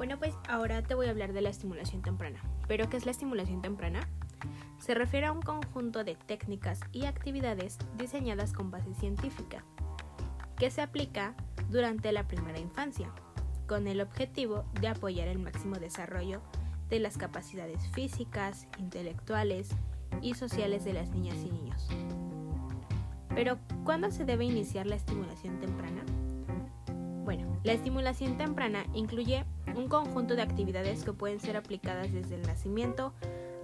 Bueno, pues ahora te voy a hablar de la estimulación temprana. ¿Pero qué es la estimulación temprana? Se refiere a un conjunto de técnicas y actividades diseñadas con base científica, que se aplica durante la primera infancia, con el objetivo de apoyar el máximo desarrollo de las capacidades físicas, intelectuales y sociales de las niñas y niños. Pero, ¿cuándo se debe iniciar la estimulación temprana? Bueno, la estimulación temprana incluye un conjunto de actividades que pueden ser aplicadas desde el nacimiento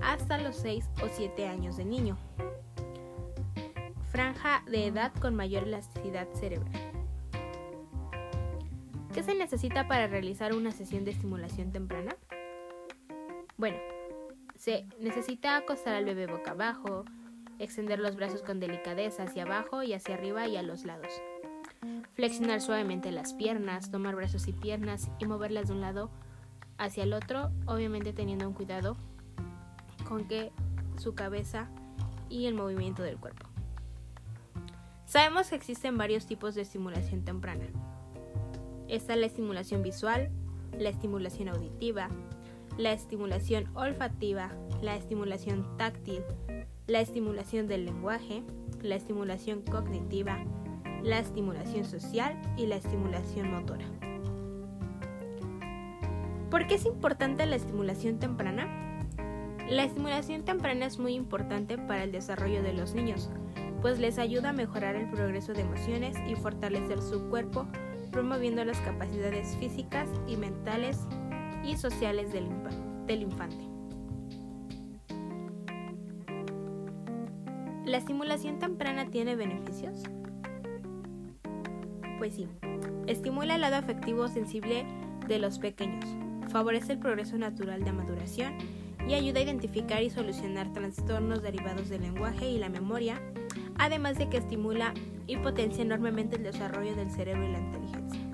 hasta los 6 o 7 años de niño. Franja de edad con mayor elasticidad cerebral. ¿Qué se necesita para realizar una sesión de estimulación temprana? Bueno, se necesita acostar al bebé boca abajo, extender los brazos con delicadeza hacia abajo y hacia arriba y a los lados. Flexionar suavemente las piernas, tomar brazos y piernas y moverlas de un lado hacia el otro, obviamente teniendo un cuidado con que su cabeza y el movimiento del cuerpo. Sabemos que existen varios tipos de estimulación temprana. Está la estimulación visual, la estimulación auditiva, la estimulación olfativa, la estimulación táctil, la estimulación del lenguaje, la estimulación cognitiva, la estimulación social y la estimulación motora. ¿Por qué es importante la estimulación temprana? La estimulación temprana es muy importante para el desarrollo de los niños, pues les ayuda a mejorar el progreso de emociones y fortalecer su cuerpo, promoviendo las capacidades físicas y mentales y sociales del, del infante. ¿La estimulación temprana tiene beneficios? Pues sí, estimula el lado afectivo sensible de los pequeños, favorece el progreso natural de maduración y ayuda a identificar y solucionar trastornos derivados del lenguaje y la memoria, además de que estimula y potencia enormemente el desarrollo del cerebro y la inteligencia.